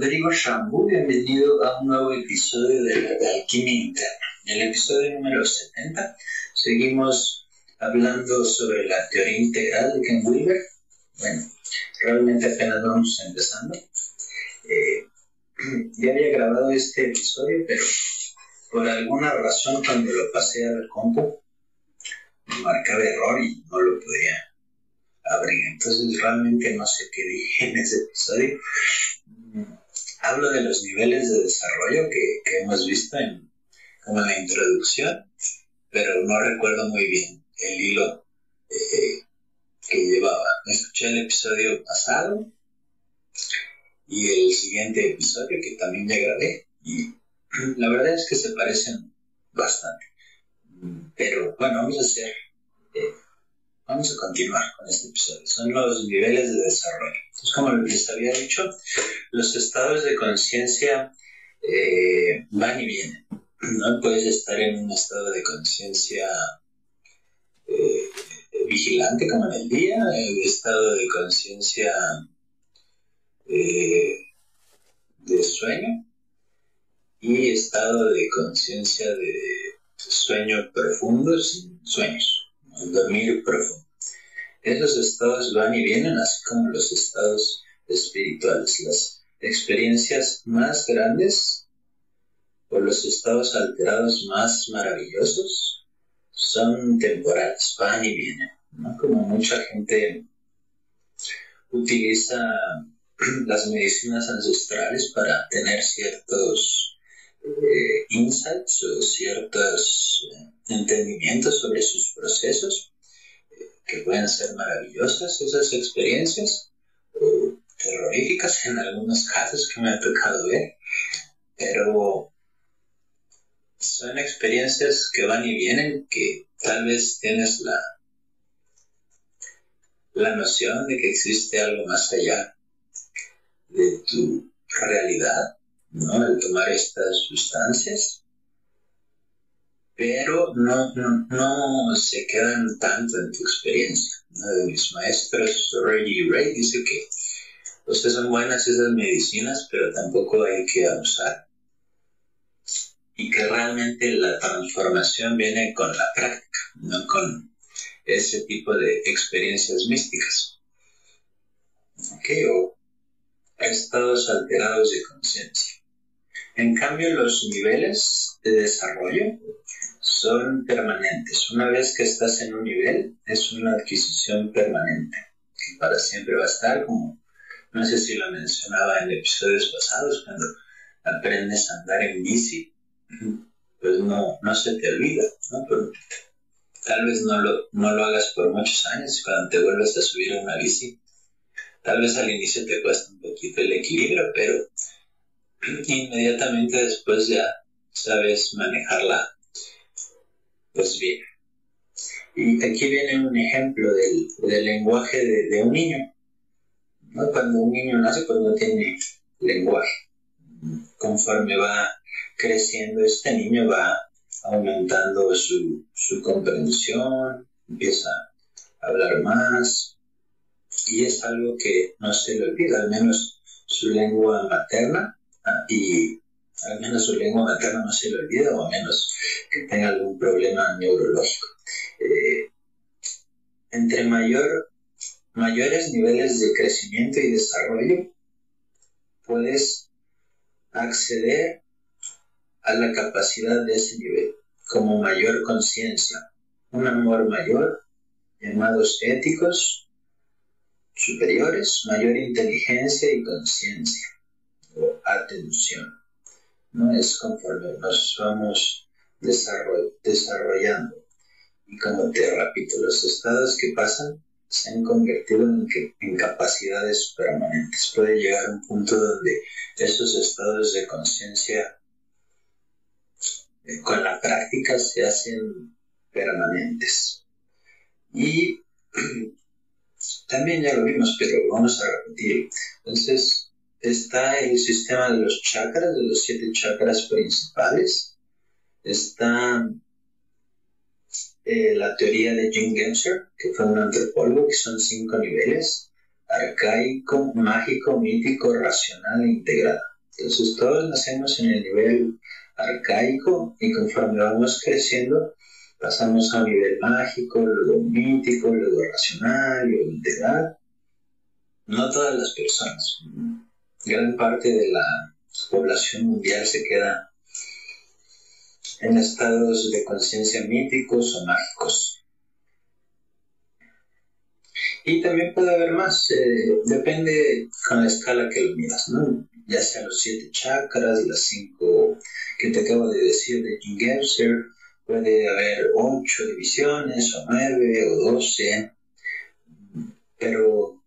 Rodrigo Shambú, bienvenido a un nuevo episodio de la Alquimia Interna. En el episodio número 70 seguimos hablando sobre la teoría integral de Ken Wilber. Bueno, realmente apenas vamos empezando. Eh, ya había grabado este episodio, pero por alguna razón cuando lo pasé al compu marcaba error y no lo podía abrir. Entonces realmente no sé qué dije en ese episodio. Hablo de los niveles de desarrollo que, hemos visto en, como en la introducción, pero no recuerdo muy bien el hilo eh, que llevaba. Escuché el episodio pasado y el siguiente episodio que también ya grabé y la verdad es que se parecen bastante. Pero bueno, vamos a hacer eh, Vamos a continuar con este episodio. Son los niveles de desarrollo. Entonces, como les había dicho, los estados de conciencia eh, van y vienen. No puedes estar en un estado de conciencia eh, vigilante como en el día, el estado de conciencia eh, de sueño y estado de conciencia de sueño profundo sin sueños dormir profundo. Esos estados van y vienen, así como los estados espirituales. Las experiencias más grandes o los estados alterados más maravillosos son temporales, van y vienen. Como mucha gente utiliza las medicinas ancestrales para tener ciertos eh, insights o ciertos eh, entendimientos sobre sus procesos, que pueden ser maravillosas esas experiencias, terroríficas en algunos casos que me ha tocado ver, pero son experiencias que van y vienen, que tal vez tienes la, la noción de que existe algo más allá de tu realidad, ¿no? El tomar estas sustancias pero no, no, se quedan tanto en tu experiencia. Uno de mis maestros, Reggie Ray, dice que pues son buenas esas medicinas, pero tampoco hay que abusar. Y que realmente la transformación viene con la práctica, no con ese tipo de experiencias místicas. O estados alterados de conciencia. En cambio, los niveles de desarrollo son permanentes. Una vez que estás en un nivel, es una adquisición permanente, que para siempre va a estar, como no sé si lo mencionaba en episodios pasados, cuando aprendes a andar en bici, pues no, no se te olvida, ¿no? Tal vez no lo, no lo hagas por muchos años, cuando te vuelves a subir a una bici, tal vez al inicio te cuesta un poquito el equilibrio, pero inmediatamente después ya sabes manejarla pues bien. Y aquí viene un ejemplo del, lenguaje de, un niño. Cuando un niño nace, pues no tiene lenguaje. Conforme va creciendo este niño, va aumentando su, comprensión, empieza a hablar más, y es algo que no se le olvida, al menos su lengua materna ah, y al menos su lengua materna no se le olvida, o a menos que tenga algún problema neurológico. Eh, entre mayor, mayores niveles de crecimiento y desarrollo, puedes acceder a la capacidad de ese nivel, como mayor conciencia, un amor mayor, llamados éticos superiores, mayor inteligencia y conciencia o atención. No es conforme nos vamos desarrollando. Y como te repito, los estados que pasan se han convertido en, en capacidades permanentes. Puede llegar un punto donde esos estados de conciencia eh, con la práctica se hacen permanentes. Y también ya lo vimos, pero vamos a repetir. Entonces, está el sistema de los chakras, de los siete chakras principales está eh, la teoría de Jim Genscher, que fue un antropólogo, que son cinco niveles. arcaico, mágico, mítico, racional e integrado. Entonces todos nacemos en el nivel arcaico y conforme vamos creciendo pasamos a nivel mágico, luego mítico, luego racional, luego integral. No todas las personas. Gran parte de la población mundial se queda en estados de conciencia míticos o mágicos. Y también puede haber más, eh, depende con la escala que lo miras. Ya sea los siete chakras, las cinco que te acabo de decir de King puede haber ocho divisiones o nueve o doce, pero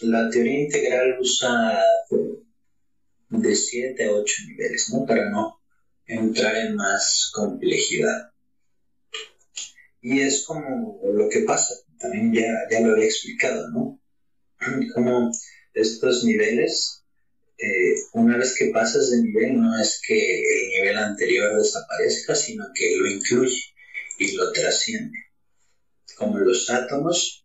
la teoría integral usa de siete a ocho niveles, ¿no? Para no entrar en más complejidad. Y es como lo que pasa, también ya, ya lo había explicado, ¿no? Como estos niveles, eh, una vez que pasas de nivel, no es que el nivel anterior desaparezca, sino que lo incluye y lo trasciende. Como los átomos,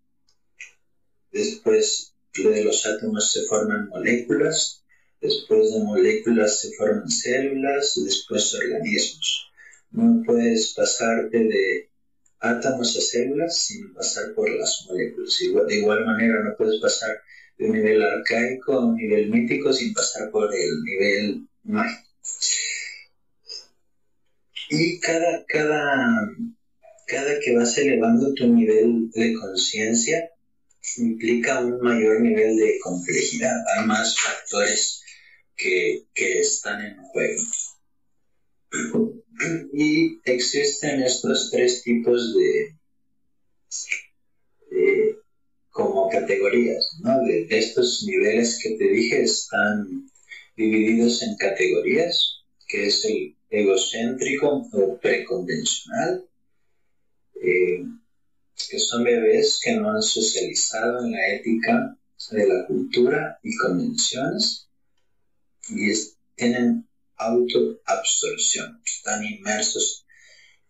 después de los átomos se forman moléculas, después de moléculas se forman células, después organismos. No puedes pasarte de átomos a células sin pasar por las moléculas. de igual manera no puedes pasar de un nivel arcaico a un nivel mítico sin pasar por el nivel mágico. Y cada, cada, cada que vas elevando tu nivel de conciencia implica un mayor nivel de complejidad. Hay más factores que, que están en juego. Y existen estos tres tipos de, como categorías, ¿no? De, estos niveles que te dije están divididos en categorías, que es el egocéntrico o preconvencional, eh, que son bebés que no han socializado en la ética de la cultura y convenciones y tienen autoabsorción, están inmersos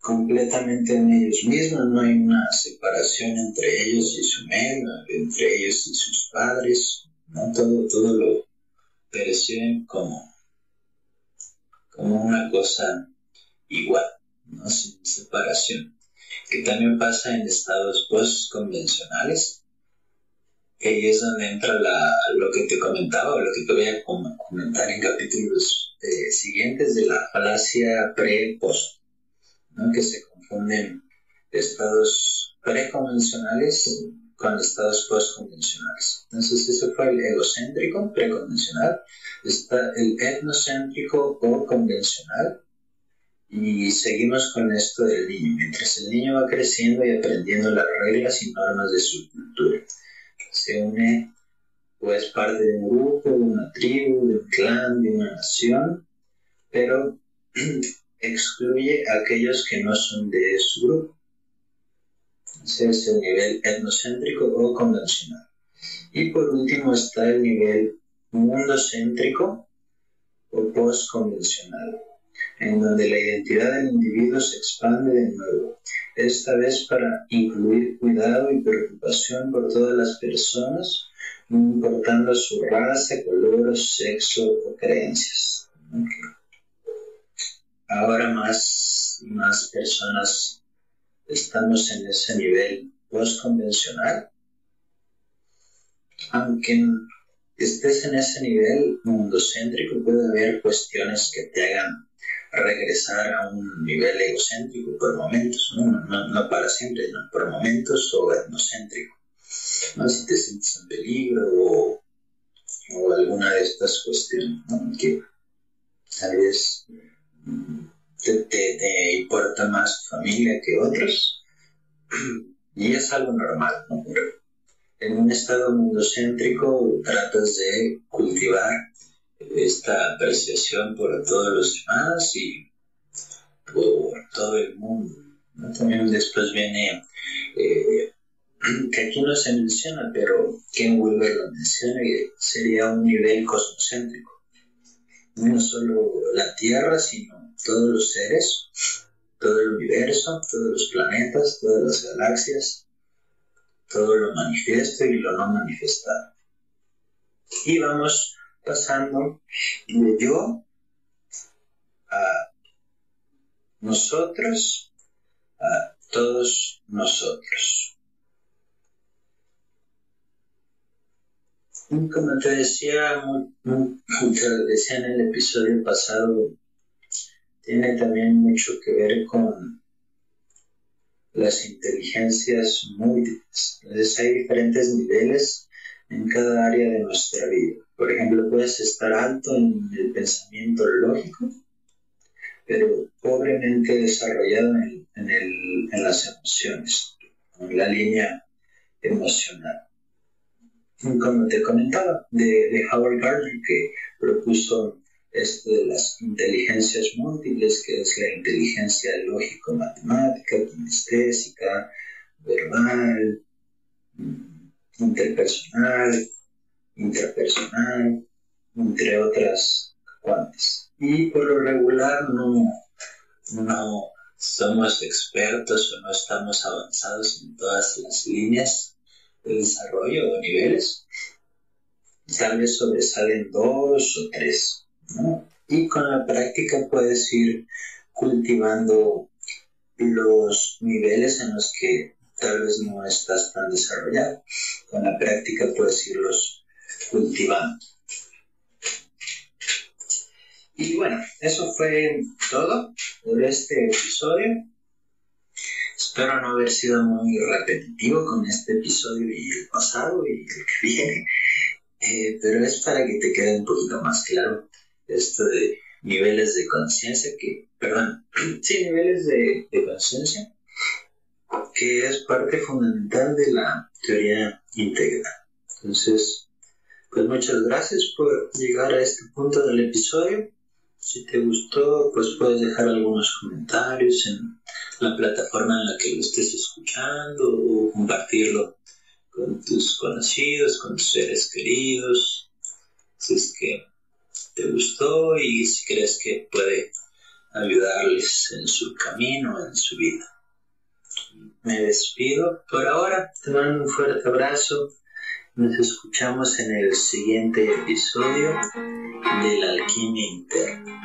completamente en ellos mismos, no hay una separación entre ellos y su medio, entre ellos y sus padres, ¿no? todo, todo lo perciben como, como una cosa igual, ¿no? sin separación, que también pasa en estados post-convencionales, que ahí es donde entra la, lo que te comentaba, o lo que te voy a comentar en capítulos eh, siguientes de la falacia pre-post que se confunden estados preconvencionales con estados postconvencionales. Entonces, eso fue el egocéntrico, preconvencional. Está el etnocéntrico o convencional. Y seguimos con esto del niño. Mientras el niño va creciendo y aprendiendo las reglas y normas de su cultura, se une o es parte de un grupo, de una tribu, de un clan, de una nación, pero excluye a aquellos que no son de su grupo. Ese es el nivel etnocéntrico o convencional. Y por último está el nivel mundocéntrico o postconvencional, en donde la identidad del individuo se expande de nuevo, esta vez para incluir cuidado y preocupación por todas las personas, no importando su raza, color, sexo o creencias. Ahora más, más personas estamos en ese nivel post-convencional. Aunque estés en ese nivel mundocéntrico, puede haber cuestiones que te hagan regresar a un nivel egocéntrico por momentos, no, para siempre, no, por momentos o etnocéntrico. ¿no? Si te sientes en peligro o, o alguna de estas cuestiones, que tal vez te, importa más tu familia que otros. Y es algo normal, ¿no? En un estado mundocéntrico tratas de cultivar esta apreciación por todos los demás y por todo el mundo. También después viene, eh, que aquí no se menciona, pero Ken Wilber lo menciona, que sería un nivel cosmocéntrico. No solo la Tierra, sino todos los seres, todo el universo, todos los planetas, todas las galaxias, todo lo manifiesto y lo no manifestado. Y vamos pasando de yo a nosotros, a todos nosotros. Como te decía, te decía en el episodio pasado, tiene también mucho que ver con las inteligencias múltiples. Entonces hay diferentes niveles en cada área de nuestra vida. Por ejemplo, puedes estar alto en el pensamiento lógico, pero pobremente desarrollado en, en las emociones, en la línea emocional como te comentaba, de, Howard Gardner, que propuso esto de las inteligencias múltiples, que es la inteligencia lógico-matemática, kinestésica, verbal, interpersonal, interpersonal, entre otras cuantas. Y por lo regular no, no somos expertos o no estamos avanzados en todas las líneas de desarrollo o niveles, tal vez sobresalen dos o tres, Y con la práctica puedes ir cultivando los niveles en los que tal vez no estás tan desarrollado. Con la práctica puedes irlos cultivando. Y bueno, eso fue todo por este episodio. Espero no haber sido muy repetitivo con este episodio y el pasado y el que viene, eh, pero es para que te quede un poquito más claro esto de niveles de conciencia, que, perdón, sí, niveles de, de conciencia, que es parte fundamental de la teoría integral. Entonces, pues muchas gracias por llegar a este punto del episodio. Si te gustó, pues puedes dejar algunos comentarios en la plataforma en la que lo estés escuchando o compartirlo con tus conocidos, con tus seres queridos. Si es que te gustó y si crees que puede ayudarles en su camino, en su vida. Me despido por ahora, te mando un fuerte abrazo. Nos escuchamos en el siguiente episodio de la alquimia interna.